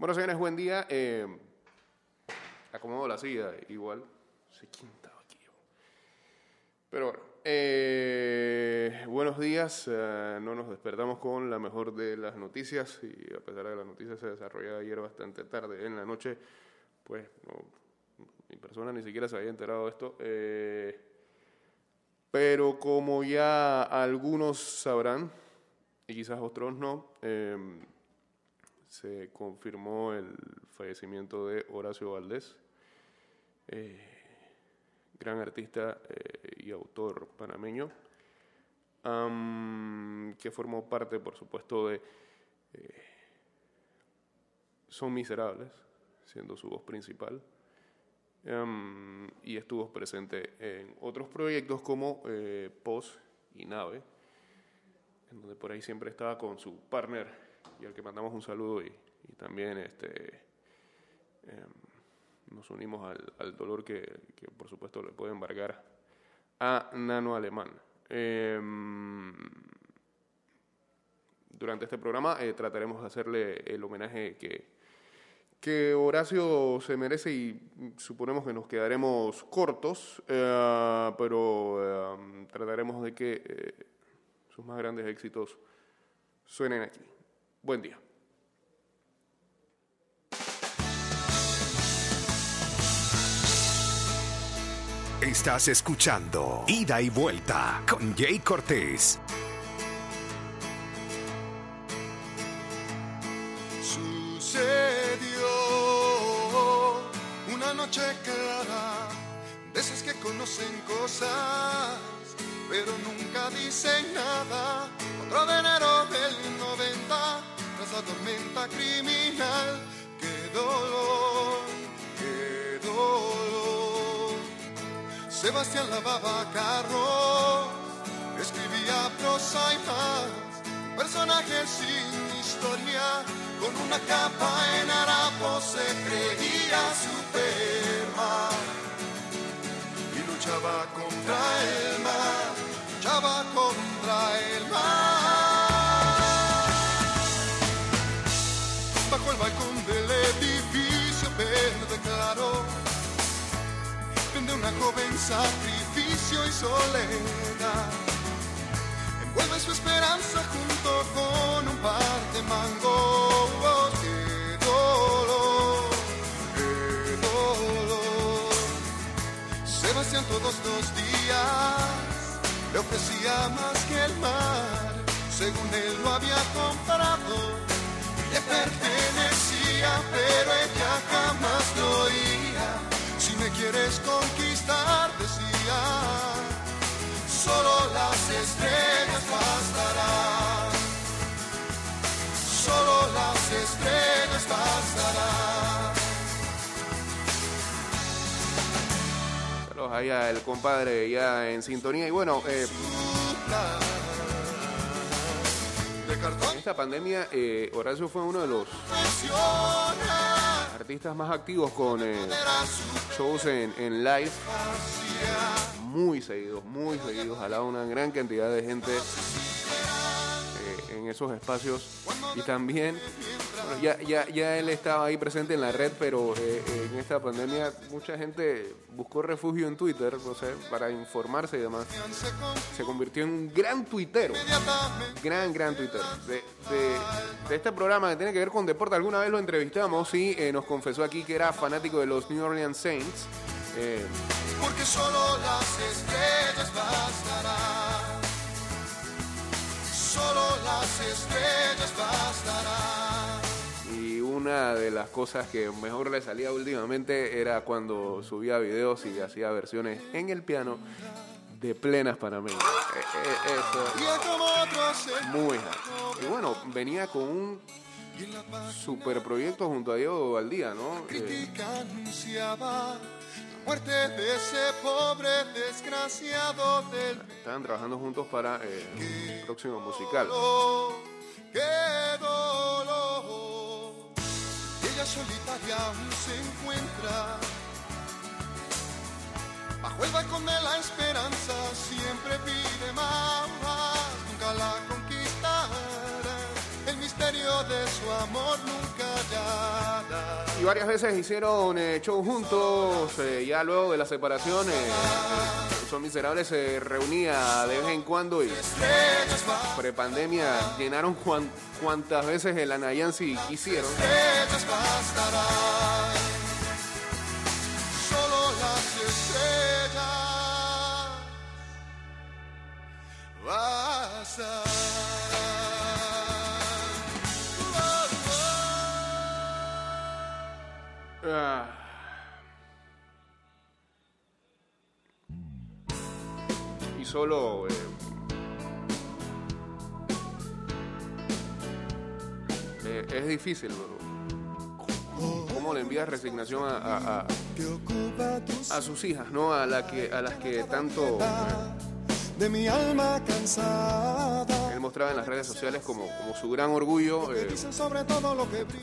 Bueno, señores, buen día. Eh, acomodo la silla, igual. Se quinta aquí. Pero bueno, eh, buenos días. Eh, no nos despertamos con la mejor de las noticias y a pesar de que la noticia se desarrolló ayer bastante tarde en la noche, pues mi persona ni siquiera se había enterado de esto. Eh, pero como ya algunos sabrán, y quizás otros no, eh, se confirmó el fallecimiento de Horacio Valdés, eh, gran artista eh, y autor panameño, que formó parte, por supuesto, de eh, Son Miserables, siendo su voz principal, y estuvo presente en otros proyectos como Pos y Nave, en donde por ahí siempre estaba con su partner y al que mandamos un saludo y, también este, em, nos unimos al, dolor que, por supuesto le puede embargar a Nano Alemán. Em, durante este programa eh, trataremos de hacerle el homenaje que, que Horacio se merece y suponemos que nos quedaremos cortos, eh, pero em, trataremos de que eh, sus más grandes éxitos suenen aquí. Buen día. Estás escuchando Ida y Vuelta con Jay Cortés. Sucedió una noche clara, de esas que conocen cosas, pero nunca dicen nada. Otro de criminal. Qué dolor, qué dolor. Sebastián lavaba carros, escribía prosa y más. Personajes sin historia, con una capa en harapo se creía Superman. Y luchaba contra el mar, luchaba contra el mar. Balcón del edificio verde claro, donde una joven sacrificio y soledad envuelve su esperanza junto con un par de mangos. ¡Qué dolor! ¡Qué dolor! Sebastián todos los días le ofrecía más que el mar, según él lo había comprado le pero ella jamás lo oía. Si me quieres conquistar, decía, solo las estrellas bastarán. Solo las estrellas bastarán. Saludos allá el compadre ya en sintonía y bueno, eh, en esta pandemia, eh, Horacio fue uno de los artistas más activos con eh, shows en, live. Muy seguidos, muy seguidos. Jalaba una gran cantidad de gente esos espacios. Y también ya, ya, ya él estaba ahí presente en la red, pero eh, en esta pandemia mucha gente buscó refugio en Twitter, no sé, para informarse y demás. Se convirtió en un gran tuitero, gran, gran tuitero. De, este programa que tiene que ver con deporte, alguna vez lo entrevistamos y eh, nos confesó aquí que era fanático de los New Orleans Saints. Eh. Solo las estrellas bastarán una de las cosas que mejor le salía últimamente era cuando subía videos y hacía versiones en el piano de plenas panameñas. Eh, eh, muy Y bueno, venía con un super proyecto junto a Diego Valdía, ¿no? Eh, muerte de ese pobre desgraciado del... Estaban trabajando juntos para el próximo musical. Qué dolor solitaria aún se encuentra. Bajo el balcón de la esperanza siempre pide más, nunca la de su amor nunca hallará. Y varias veces hicieron eh, show juntos, eh, ya luego de la separación. eh, Son Miserables se reunía de vez en cuando y prepandemia llenaron cuan- cuantas veces el Anayansi quisieron. estrellas bastarán. Solo las estrellas bastarán. Ah. Y solo eh, eh, es difícil, bro. ¿Cómo le envías resignación a, a- a- a sus hijas, no? A, la que, a las que tanto de mi alma cansada. Mostraba en las redes sociales como, como su gran orgullo. Eh,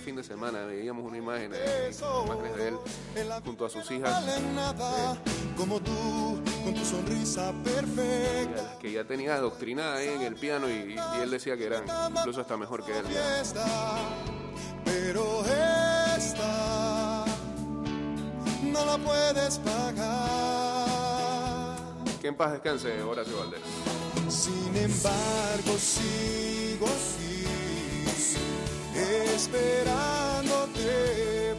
fin de semana veíamos una imagen, eh, imágenes de él junto a sus hijas, valen nada como tú con tu sonrisa perfecta. que ya tenía adoctrinada ahí en el piano y, y él decía que eran incluso hasta mejor que él. pero esta no la puedes pagar. Que en paz descanse Horacio Valdés. Sin embargo, sigo así, esperándote,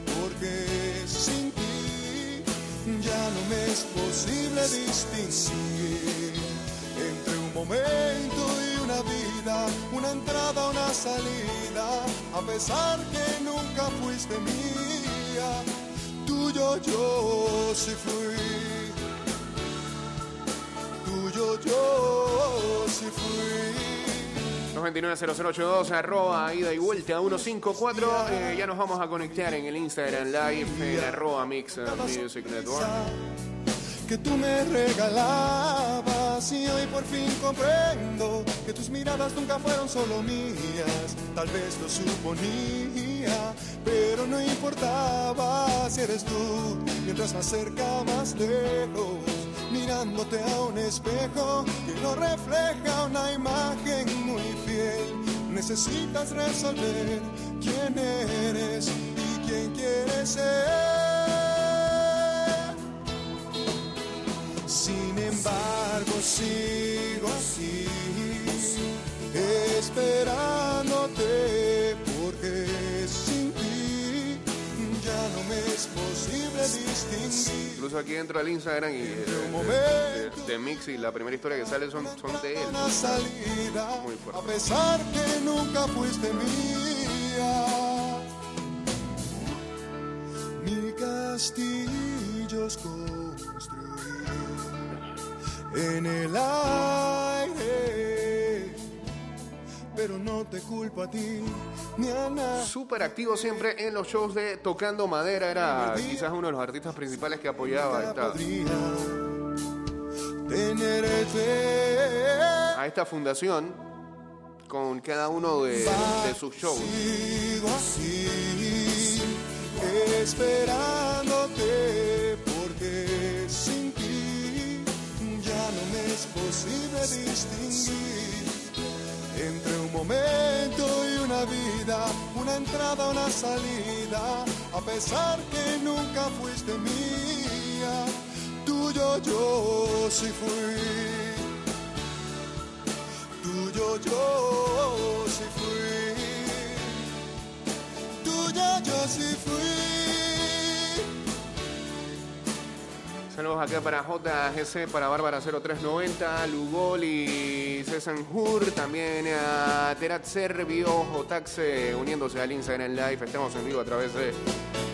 porque sin ti ya no me es posible distinguir entre un momento y una vida, una entrada, una salida, a pesar que nunca fuiste mía, tuyo yo sí fui yo sí fui. 229-0082, arroba ida y vuelta 154. Eh, ya nos vamos a conectar en el Instagram Live en arroba Mix eh, Music Network. Que tú me regalabas y hoy por fin comprendo que tus miradas nunca fueron solo mías. Tal vez lo suponía, pero no importaba si eres tú. Mientras más cerca, más lejos, mirándote a un espejo que no refleja una imagen muy fiel. Necesitas resolver quién eres y quién quieres ser. Sin embargo, sigo así, esperándote, Incluso aquí dentro del Instagram y de, de- de Mix y la primera historia que sale son, son de él. Muy fuerte. a pesar que nunca fuiste mía. Mi castillo es construir en el aire, pero no te culpo a ti ni a. Súper activo siempre en los shows de Tocando Madera. Era quizás uno de los artistas principales que apoyaba a esta, a esta fundación con cada uno de, de sus shows. Sigo así, esperándote, porque sin ti ya no me es posible distinguir momento y una vida, una entrada, una salida, a pesar que nunca fuiste mía, tuyo yo sí fui tuyo yo sí fui, tuyo yo sí fui. Saludos acá para JGC, para Bárbara 0390, Lugoli, César Hur, también a Terat Servio, Jotaxe, uniéndose al Instagram Live. Estamos en vivo a través de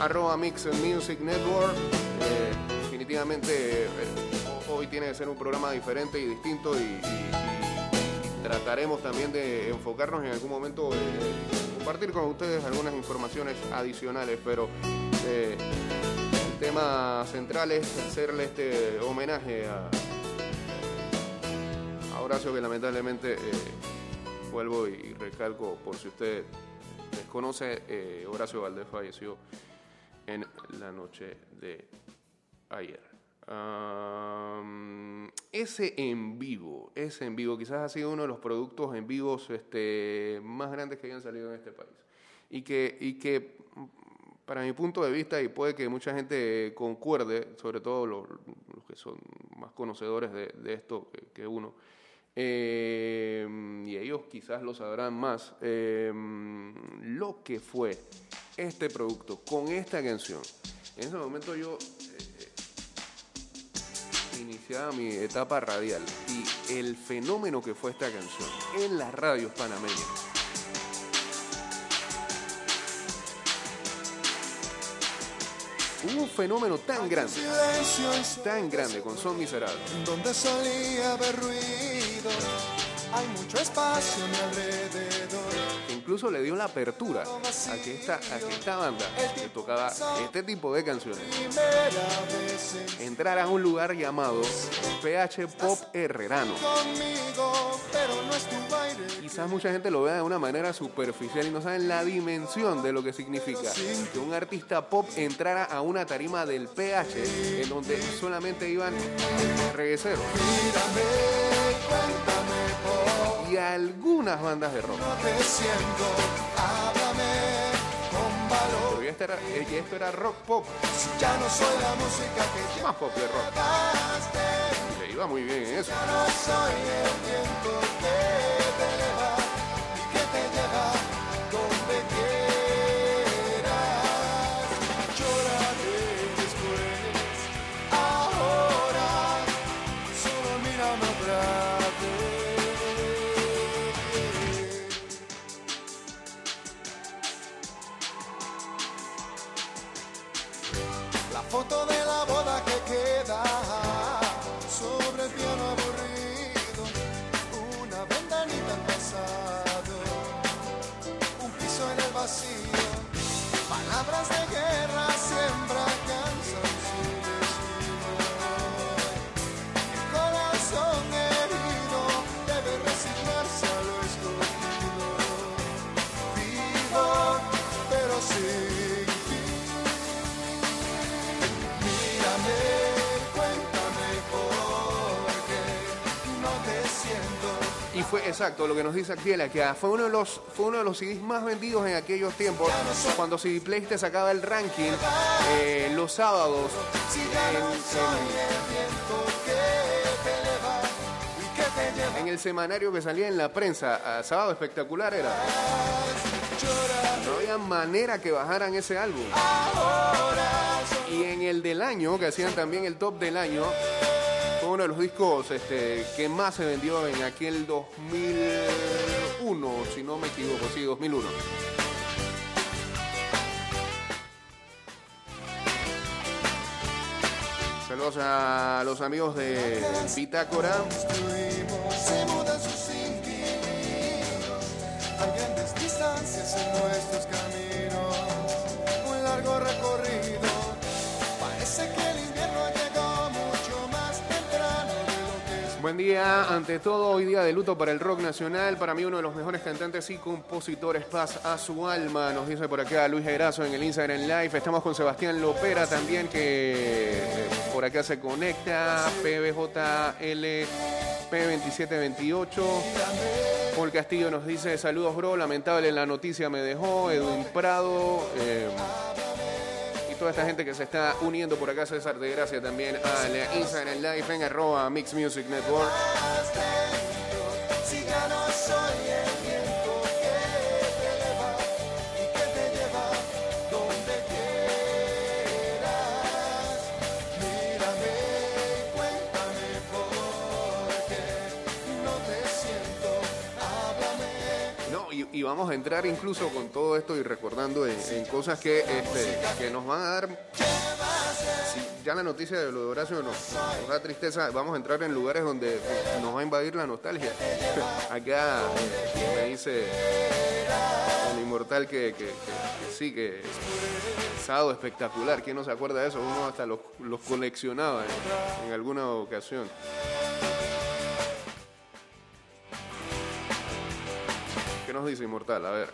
arroba Mix Music Network. Eh, definitivamente eh, ho- hoy tiene que ser un programa diferente y distinto y, trataremos también de enfocarnos en algún momento, eh, compartir con ustedes algunas informaciones adicionales, pero... tema central es hacerle este homenaje a, Horacio que lamentablemente, eh, vuelvo y recalco, por si usted desconoce, eh, Horacio Valdés falleció en la noche de ayer. Ese en vivo, ese en vivo, quizás ha sido uno de los productos en vivos este, más grandes que hayan salido en este país. Y que, y que, para mi punto de vista, y puede que mucha gente concuerde, sobre todo los, que son más conocedores de, esto que, uno, eh, y ellos quizás lo sabrán más, eh, lo que fue este producto con esta canción. En ese momento yo iniciaba mi etapa radial y el fenómeno que fue esta canción en las radios panameñas. Hubo un fenómeno tan grande, tan grande con Son Miserable, donde solía haber ruido. Hay mucho espacio a mi alrededor. incluso le dio la apertura a que esta, a que esta banda que tocaba este tipo de canciones entrara a un lugar llamado PH Pop Herrerano. conmigo, pero no es tu aire. Quizás mucha gente lo vea de una manera superficial y no saben la dimensión de lo que significa que un artista pop entrara a una tarima del PH en donde solamente iban regueceros y algunas bandas de rock. Pero ya esto era, eh, ya esto era rock pop, ya no soy la música que más pop de rock. Iba muy bien en eso. Ya no soy el viento que te eleva y que te lleva donde quieras. Lloraré después, ahora solo mírame vez. La foto de la boda que queda fue exacto lo que nos dice Actiela, que fue uno de los fue uno de los CDs más vendidos en aquellos tiempos, cuando CD Play te sacaba el ranking eh, los sábados en- el semanario que salía en la prensa, sábado espectacular era. No había manera que bajaran ese álbum. Y en el del año, que hacían también el top del año, uno de los discos este, que más se vendió en aquel 2001, si no me equivoco, sí, 2001. Saludos a los amigos de Bitácora. Distancias en nuestros caminos. Un largo recorrido. Buen día, ante todo, hoy día de luto para el rock nacional. Para mí, uno de los mejores cantantes y compositores, paz a su alma. Nos dice por acá Luis Gerazo en el Instagram Live. Estamos con Sebastián Lopera también, que eh, por acá se conecta. PBJL P2728. Paul Castillo nos dice: Saludos, bro. Lamentable la noticia me dejó. Edwin Prado. eh, toda esta gente que se está uniendo por acá, César de Gracia también al Instagram Live en arroba Mix Music Network. Vamos a entrar incluso con todo esto y recordando en, cosas que, este, que nos van a dar. Ya la noticia de lo de Horacio nos, nos da tristeza, vamos a entrar en lugares donde nos va a invadir la nostalgia. Acá eh, me dice el inmortal que, que- que- que sí, que sábado espectacular. ¿Quién no se acuerda de eso? Uno hasta los, los coleccionaba en- en alguna ocasión. nos dice Inmortal? A ver.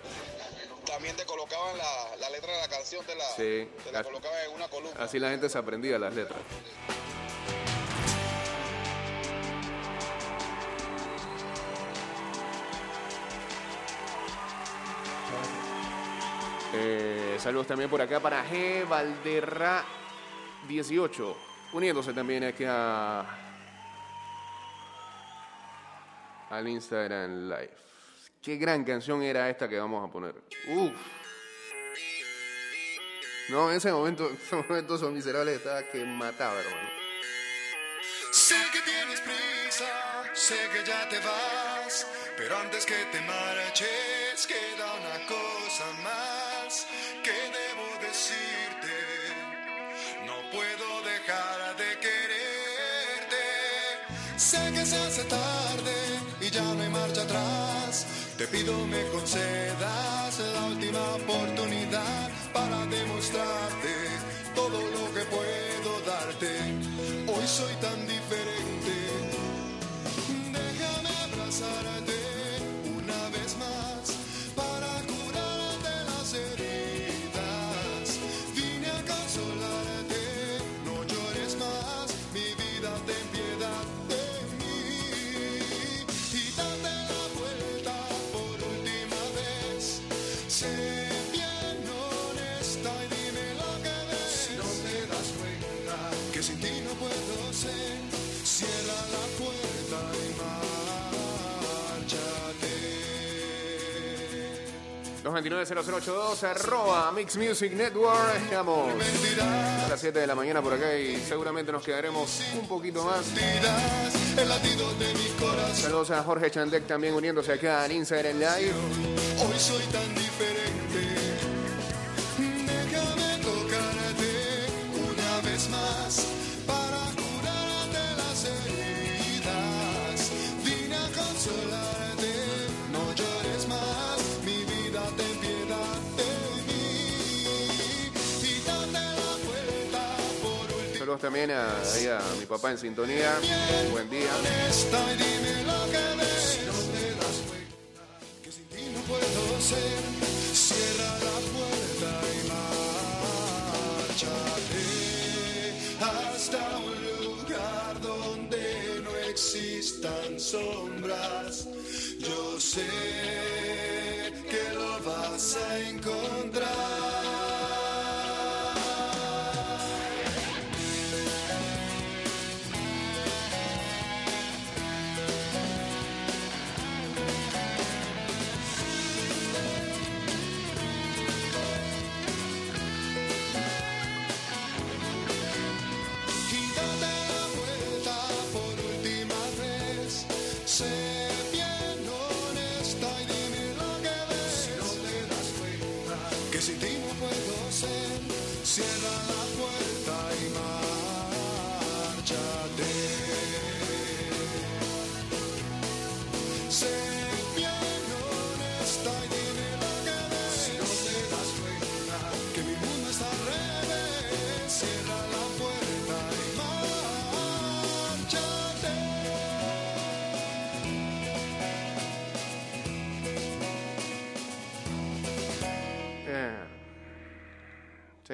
También te colocaban la, la letra de la canción, te la, sí. te la colocaban en una columna. Así la gente se aprendía las letras. Eh, saludos también por acá para G. Valderra 18, uniéndose también aquí a, al Instagram Live. Qué gran canción era esta que vamos a poner. Uf. No, en ese momento, en ese momento esos miserables estaba que mataba, hermano. Sé que tienes prisa, sé que ya te vas, pero antes que te marches queda una cosa más que debo decirte. No puedo dejar de quererte. Sé que se hace tarde y ya no hay marcha atrás. Te pido me concedas la última oportunidad para demostrarte todo lo que puedo darte. Hoy soy tan diferente. 229-0082, arroba Mix Music Network. Estamos a las 7 de la mañana por acá y seguramente nos quedaremos un poquito más. Saludos a Jorge Chandek también uniéndose acá en Instagram Live. Hoy soy tan También a, a mi papá en sintonía. Buen día.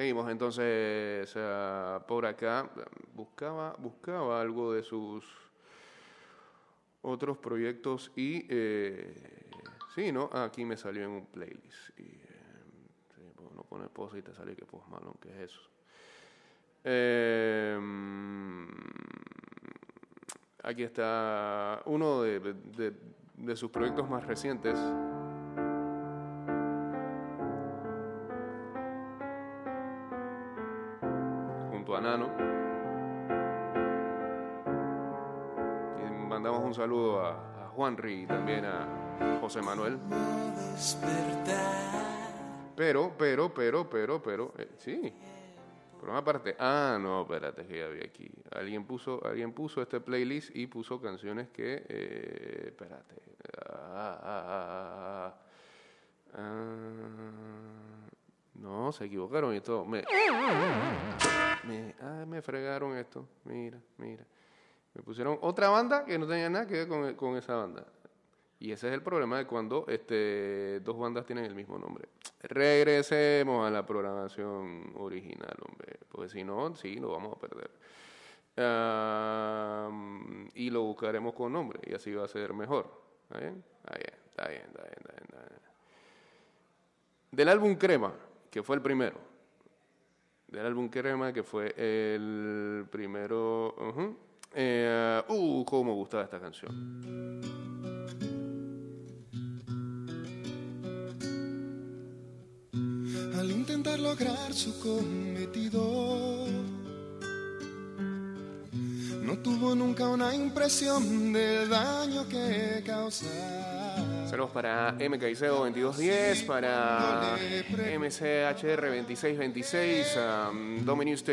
Entonces por acá. Buscaba, buscaba algo de sus otros proyectos y eh, sí, ¿no? Ah, aquí me salió en un playlist. Y, eh, sí, pues uno pone post y te sale que pues malo, que es eso. Eh, aquí está uno de- de sus proyectos más recientes. Saludo a, a Juanri y también a José Manuel. Pero, pero, pero, pero, pero, eh, sí. Por una parte, ah, no, espérate, que vi aquí. Alguien puso, alguien puso este playlist y puso canciones que, eh, espérate. Ah, ah, ah, no, se equivocaron y todo. Me, me, me fregaron esto. Mira, mira. Me pusieron otra banda que no tenía nada que ver con, esa banda. Y ese es el problema de cuando este, dos bandas tienen el mismo nombre. Regresemos a la programación original, hombre. Porque si no, sí, lo vamos a perder. Y lo buscaremos con nombre y así va a ser mejor. ¿Está bien? Está bien, está bien, está bien, está bien. Del álbum Crema, que fue el primero. Del álbum Crema, que fue el primero. ujú. Eh, uh, cómo me gustaba esta canción. al intentar lograr su cometido. No tuvo nunca una impresión del daño que causaba. Saludos para MKICEO 2210, para MCHR 2626, um, Dominius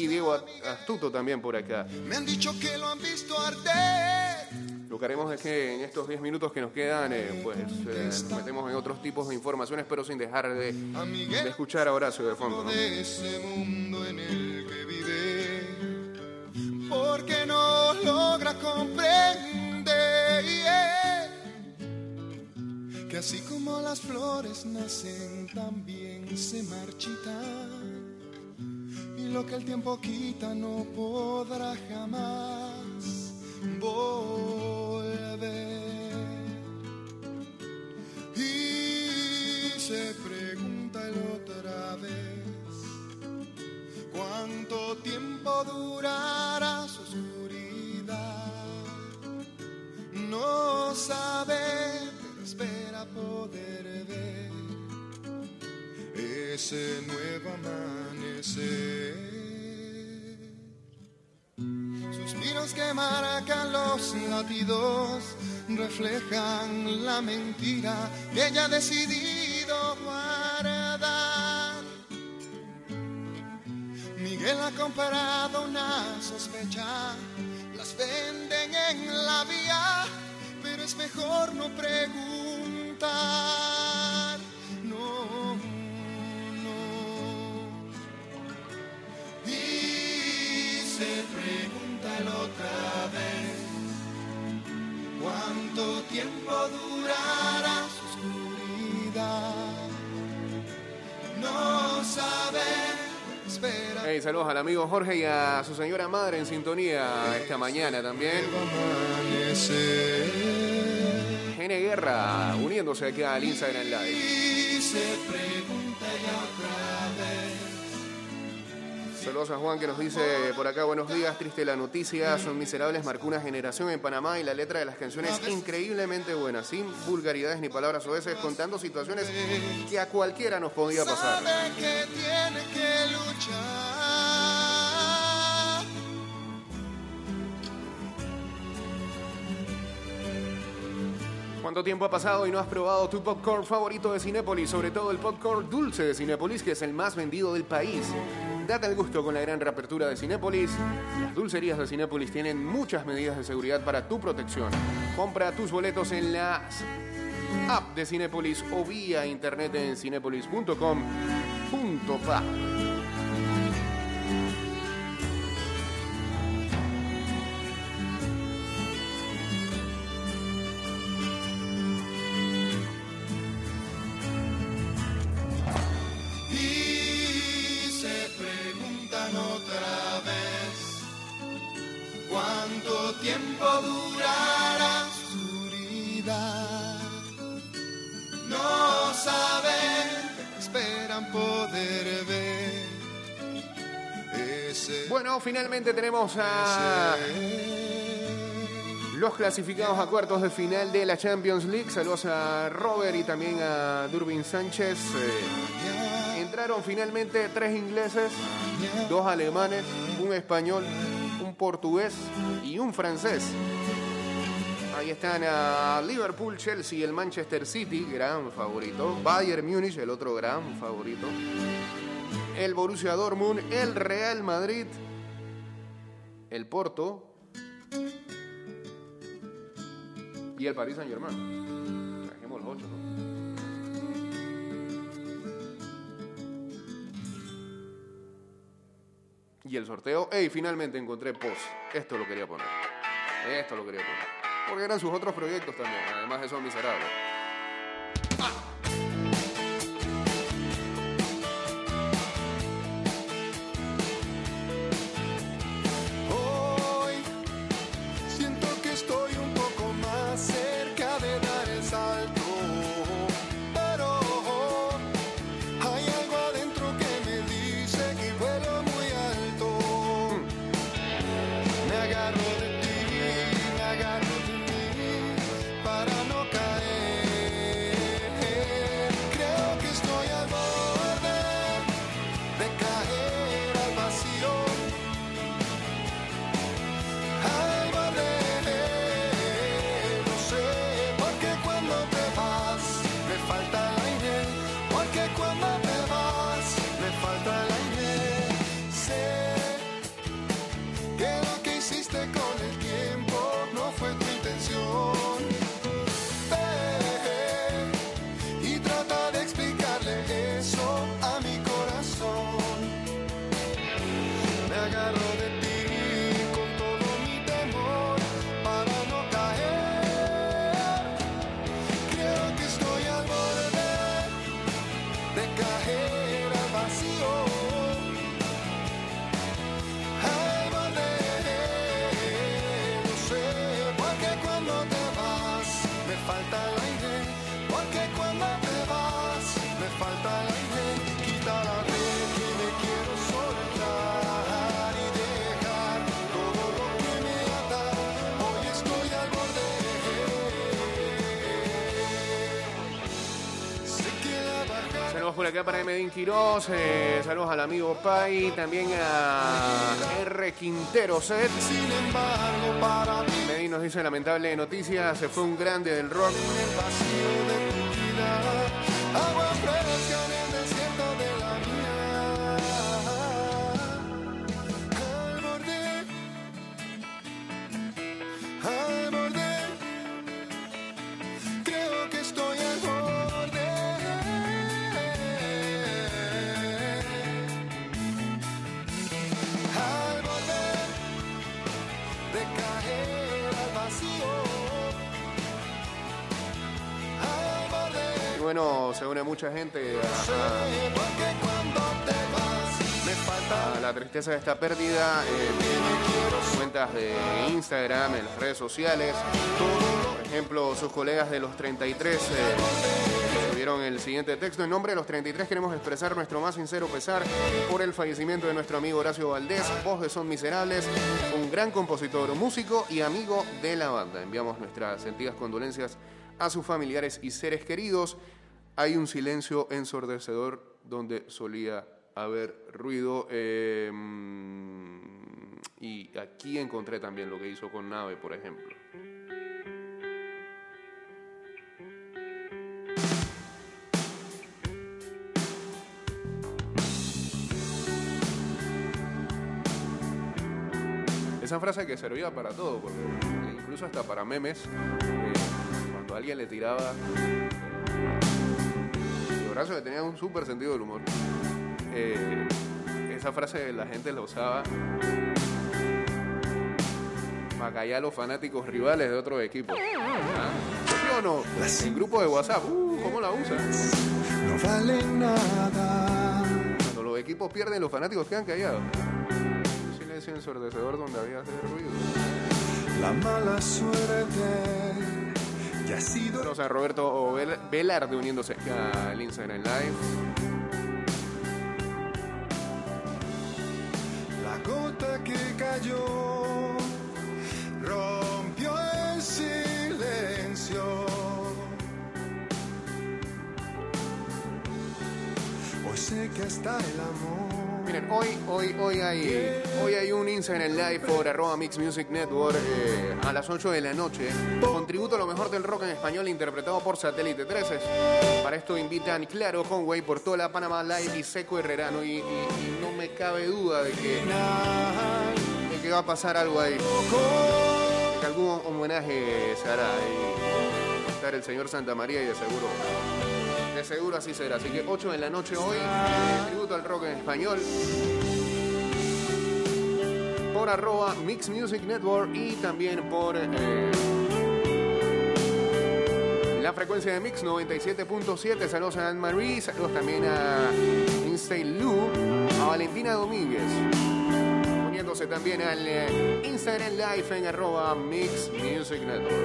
y Diego Astuto también por acá. Me han dicho que lo han visto arder. Lo que haremos es que en estos 10 minutos que nos quedan, eh, pues eh, nos metemos en otros tipos de informaciones, pero sin dejar de, A de escuchar a Horacio de fondo. ¿no? Logra comprender que así como las flores nacen, también se marchitan. Y lo que el tiempo quita no podrá jamás volver. Y se pregunta el otra vez cuánto tiempo durará su. No sabe, espera poder ver ese nuevo amanecer. Suspiros que marcan los latidos reflejan la mentira que ella ha decidido guardar. Miguel ha comparado una sospecha, venden en la vía, pero es mejor no preguntar. No, no. Pregunta el otra vez cuánto tiempo durará su oscuridad. No sabe, espera. Hey, saludos al amigo Jorge y a su señora madre en sintonía esta mañana también. Gene Guerra uniéndose aquí al Instagram Live. Y se pregunta ya otra vez. Saludos a Juan que nos dice por acá, buenos días, triste la noticia, son miserables, marcó una generación en Panamá y la letra de las canciones increíblemente buena, sin vulgaridades ni palabras oeces, contando situaciones que a cualquiera nos podía pasar. Sabe que tiene que luchar. ¿Cuánto tiempo ha pasado y no has probado tu popcorn favorito de Cinépolis? Sobre todo el popcorn dulce de Cinépolis, que es el más vendido del país. Date el gusto con la gran reapertura de Cinépolis. Las dulcerías de Cinépolis tienen muchas medidas de seguridad para tu protección. Compra tus boletos en la app de Cinépolis o vía internet en cinépolis.com.pa. finalmente tenemos a los clasificados a cuartos de final de la Champions League. Saludos a Robert y también a Durbin Sánchez. Entraron finalmente tres ingleses, dos alemanes, un español, un portugués y un francés. Ahí están a Liverpool, Chelsea, el Manchester City, gran favorito. Bayern Múnich, el otro gran favorito. El Borussia Dortmund, el Real Madrid, el Porto y el Paris Saint Germain. Dejemos los ocho, ¿no? Y el sorteo. ¡Ey! Finalmente encontré post. Esto lo quería poner. Esto lo quería poner. Porque eran sus otros proyectos también, además de Son Miserables. Falta el aire, porque cuando te vas me falta el aire. Saludos por acá para Medín Quiroz, eh, saludos al amigo Pai, también a R. Quintero Set. Medín nos dice lamentable noticia, se fue un grande del rock. Bueno, se une mucha gente a, la tristeza de esta pérdida. en cuentas de Instagram, en las redes sociales. Por ejemplo, sus colegas de los 33 eh, el siguiente texto. En nombre de los 33 queremos expresar nuestro más sincero pesar por el fallecimiento de nuestro amigo Horacio Valdés, voz de Son Miserables, un gran compositor, músico y amigo de la banda. Enviamos nuestras sentidas condolencias a sus familiares y seres queridos. Hay un silencio ensordecedor donde solía haber ruido. eh, y aquí encontré también lo que hizo con Nave, por ejemplo. Esa frase que servía para todo, porque incluso hasta para memes, eh, cuando alguien le tiraba. Horacio que tenía un súper sentido del humor. eh, esa frase la gente la usaba para callar a los fanáticos rivales de otros equipos. ¿Ah? ¿Sí o no? En grupo de WhatsApp, uh, ¿cómo la usan? no vale nada. Cuando los equipos pierden, los fanáticos quedan callados. Un silencio ensordecedor donde había ese ruido. La mala suerte ha sido Saludos a Roberto Vel- Velarde uniéndose al Instagram Live. la gota que cayó, rompió el silencio. Hoy sé que está el amor. Hoy, hoy, hoy hay, hoy hay un Instagram Live por arroba Mix Music Network eh, a las 8 de la noche. Con tributo a lo mejor del rock en español interpretado por Satélite 13. Para esto invitan Claro Conway, Portola, Panamá Live y Seco Herrerano. Y, y- no me cabe duda de que, va a pasar algo ahí. Que algún homenaje se hará. Y va estar el señor Santa María y de seguro seguro así será. Así que 8 de la noche hoy, tributo al rock en español. Por arroba Mix Music Network y también por eh, la frecuencia de Mix 97.7. Saludos a Anne-Marie, saludos también a Instay Lu, a Valentina Domínguez. Uniéndose también al eh, Instagram Live en arroba Mix Music Network.